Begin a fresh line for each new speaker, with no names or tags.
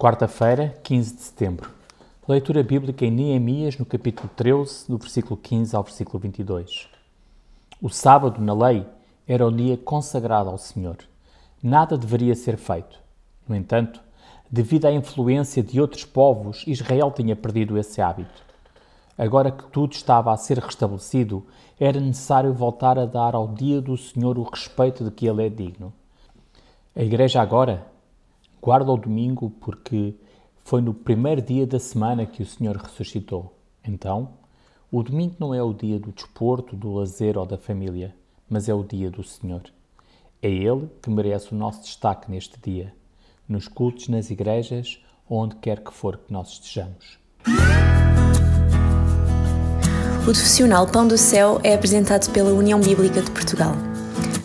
Quarta-feira, 15 de setembro. Leitura bíblica em Neemias, no capítulo 13, do versículo 15 ao versículo 22. O sábado, na lei, era o dia consagrado ao Senhor. Nada deveria ser feito. No entanto, devido à influência de outros povos, Israel tinha perdido esse hábito. Agora que tudo estava a ser restabelecido, era necessário voltar a dar ao dia do Senhor o respeito de que ele é digno. A Igreja agora Guarda o domingo porque foi no primeiro dia da semana que o Senhor ressuscitou. Então, o domingo não é o dia do desporto, do lazer ou da família, mas é o dia do Senhor. É Ele que merece o nosso destaque neste dia, nos cultos, nas igrejas, onde quer que for que nós estejamos.
O profissional Pão do Céu é apresentado pela União Bíblica de Portugal.